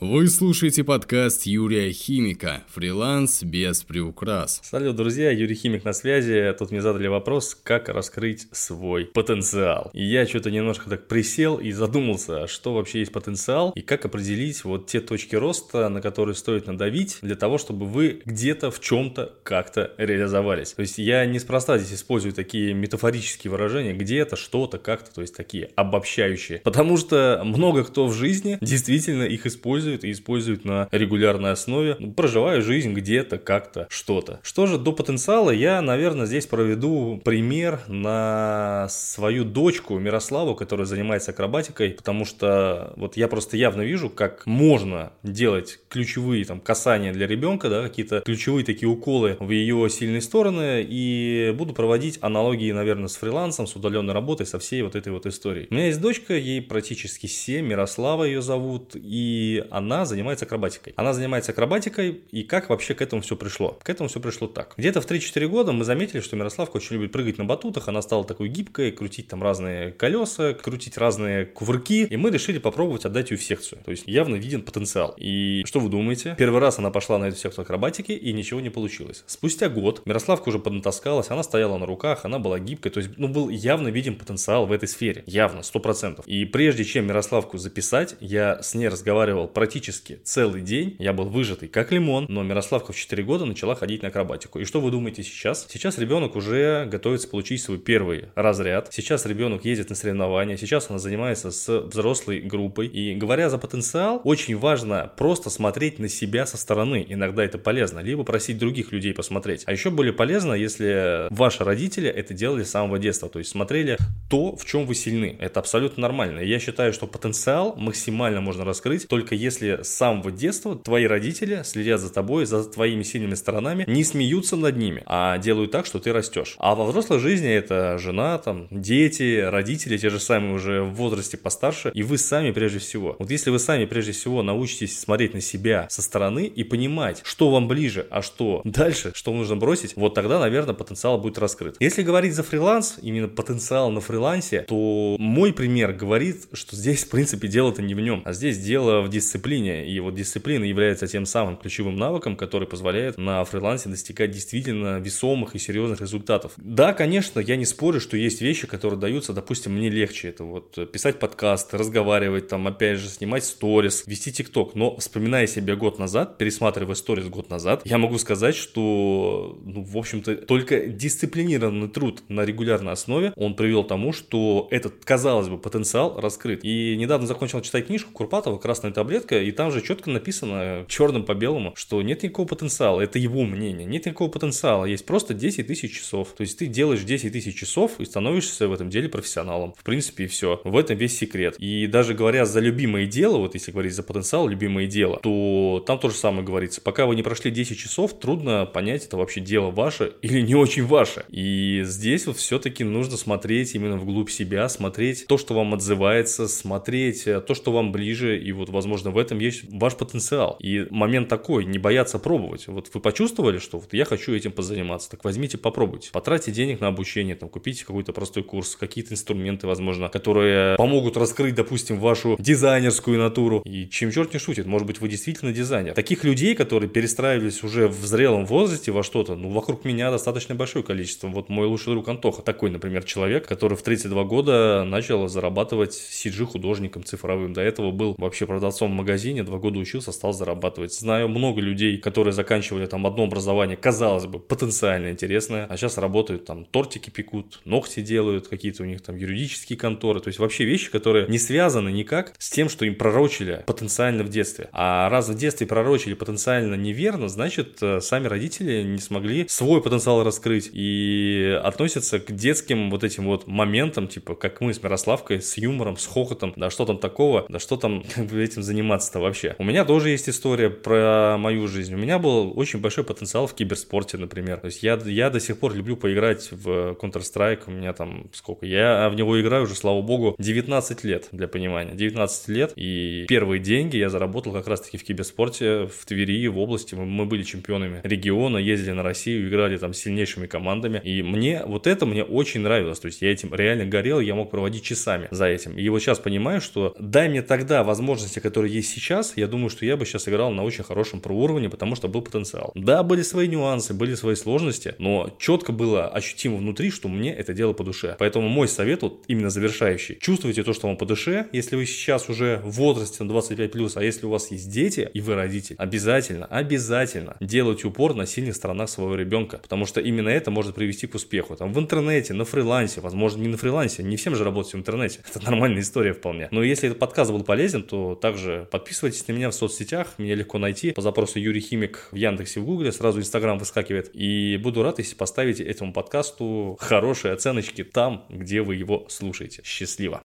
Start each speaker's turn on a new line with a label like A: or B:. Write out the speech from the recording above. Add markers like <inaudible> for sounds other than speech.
A: Вы слушаете подкаст Юрия Химика «Фриланс без приукрас».
B: Салют, друзья, Юрий Химик на связи. Тут мне задали вопрос, как раскрыть свой потенциал. И я что-то немножко так присел и задумался, что вообще есть потенциал и как определить вот те точки роста, на которые стоит надавить для того, чтобы вы где-то в чем-то как-то реализовались. То есть я неспроста здесь использую такие метафорические выражения, где-то, что-то, как-то, то есть такие обобщающие. Потому что много кто в жизни действительно их использует используют и используют на регулярной основе, ну, проживая жизнь где-то, как-то, что-то. Что же до потенциала, я, наверное, здесь проведу пример на свою дочку Мирославу, которая занимается акробатикой, потому что вот я просто явно вижу, как можно делать ключевые там касания для ребенка, да, какие-то ключевые такие уколы в ее сильные стороны, и буду проводить аналогии, наверное, с фрилансом, с удаленной работой, со всей вот этой вот историей. У меня есть дочка, ей практически 7, Мирослава ее зовут, и она занимается акробатикой. Она занимается акробатикой, и как вообще к этому все пришло? К этому все пришло так. Где-то в 3-4 года мы заметили, что Мирославка очень любит прыгать на батутах, она стала такой гибкой, крутить там разные колеса, крутить разные кувырки, и мы решили попробовать отдать ее в секцию. То есть явно виден потенциал. И что вы думаете? Первый раз она пошла на эту секцию акробатики, и ничего не получилось. Спустя год Мирославка уже поднатаскалась, она стояла на руках, она была гибкой, то есть, ну, был явно виден потенциал в этой сфере. Явно, 100%. И прежде чем Мирославку записать, я с ней разговаривал практически целый день. Я был выжатый, как лимон, но Мирославка в 4 года начала ходить на акробатику. И что вы думаете сейчас? Сейчас ребенок уже готовится получить свой первый разряд. Сейчас ребенок ездит на соревнования. Сейчас она занимается с взрослой группой. И говоря за потенциал, очень важно просто смотреть на себя со стороны. Иногда это полезно. Либо просить других людей посмотреть. А еще более полезно, если ваши родители это делали с самого детства. То есть смотрели то, в чем вы сильны. Это абсолютно нормально. Я считаю, что потенциал максимально можно раскрыть только если если с самого детства твои родители следят за тобой, за твоими сильными сторонами, не смеются над ними, а делают так, что ты растешь. А во взрослой жизни это жена, там, дети, родители, те же самые уже в возрасте постарше, и вы сами прежде всего. Вот если вы сами прежде всего научитесь смотреть на себя со стороны и понимать, что вам ближе, а что дальше, что нужно бросить, вот тогда, наверное, потенциал будет раскрыт. Если говорить за фриланс, именно потенциал на фрилансе, то мой пример говорит, что здесь, в принципе, дело-то не в нем, а здесь дело в дисциплине дисциплине. И вот дисциплина является тем самым ключевым навыком, который позволяет на фрилансе достигать действительно весомых и серьезных результатов. Да, конечно, я не спорю, что есть вещи, которые даются, допустим, мне легче. Это вот писать подкасты, разговаривать, там, опять же, снимать сторис, вести тикток. Но вспоминая себя год назад, пересматривая сторис год назад, я могу сказать, что, ну, в общем-то, только дисциплинированный труд на регулярной основе, он привел к тому, что этот, казалось бы, потенциал раскрыт. И недавно закончил читать книжку Курпатова «Красная таблетка», и там же четко написано черным по белому, что нет никакого потенциала, это его мнение, нет никакого потенциала, есть просто 10 тысяч часов. То есть ты делаешь 10 тысяч часов и становишься в этом деле профессионалом. В принципе, и все. В этом весь секрет. И даже говоря за любимое дело, вот если говорить за потенциал, любимое дело, то там то же самое говорится. Пока вы не прошли 10 часов, трудно понять, это вообще дело ваше или не очень ваше. И здесь вот все-таки нужно смотреть именно вглубь себя, смотреть то, что вам отзывается, смотреть э, то, что вам ближе, и вот, возможно, в этом этом есть ваш потенциал. И момент такой, не бояться пробовать. Вот вы почувствовали, что вот я хочу этим позаниматься, так возьмите, попробуйте. Потратьте денег на обучение, там, купите какой-то простой курс, какие-то инструменты, возможно, которые помогут раскрыть, допустим, вашу дизайнерскую натуру. И чем черт не шутит, может быть, вы действительно дизайнер. Таких людей, которые перестраивались уже в зрелом возрасте во что-то, ну, вокруг меня достаточно большое количество. Вот мой лучший друг Антоха, такой, например, человек, который в 32 года начал зарабатывать CG-художником цифровым. До этого был вообще продавцом в магазине два года учился, стал зарабатывать. Знаю много людей, которые заканчивали там одно образование, казалось бы, потенциально интересное, а сейчас работают там, тортики пекут, ногти делают, какие-то у них там юридические конторы, то есть вообще вещи, которые не связаны никак с тем, что им пророчили потенциально в детстве. А раз в детстве пророчили потенциально неверно, значит, э, сами родители не смогли свой потенциал раскрыть и относятся к детским вот этим вот моментам, типа, как мы с Мирославкой, с юмором, с хохотом, да что там такого, да что там <laughs> этим заниматься заниматься вообще. У меня тоже есть история про мою жизнь. У меня был очень большой потенциал в киберспорте, например. То есть я, я до сих пор люблю поиграть в Counter-Strike. У меня там сколько? Я в него играю уже, слава богу, 19 лет, для понимания. 19 лет. И первые деньги я заработал как раз-таки в киберспорте в Твери, в области. Мы, мы были чемпионами региона, ездили на Россию, играли там с сильнейшими командами. И мне вот это мне очень нравилось. То есть я этим реально горел, я мог проводить часами за этим. И вот сейчас понимаю, что дай мне тогда возможности, которые есть сейчас я думаю, что я бы сейчас играл на очень хорошем про уровне, потому что был потенциал. Да, были свои нюансы, были свои сложности, но четко было ощутимо внутри, что мне это дело по душе. Поэтому мой совет, вот именно завершающий, чувствуйте то, что вам по душе. Если вы сейчас уже в возрасте на 25+, а если у вас есть дети и вы родитель, обязательно, обязательно делайте упор на сильных сторонах своего ребенка, потому что именно это может привести к успеху. Там в интернете, на фрилансе, возможно, не на фрилансе, не всем же работать в интернете. <laughs> Это нормальная история вполне. Но если этот подкаст был полезен, то также подписывайтесь на меня в соцсетях, меня легко найти по запросу Юрий Химик в Яндексе, в Гугле, сразу Инстаграм выскакивает. И буду рад, если поставите этому подкасту хорошие оценочки там, где вы его слушаете. Счастливо!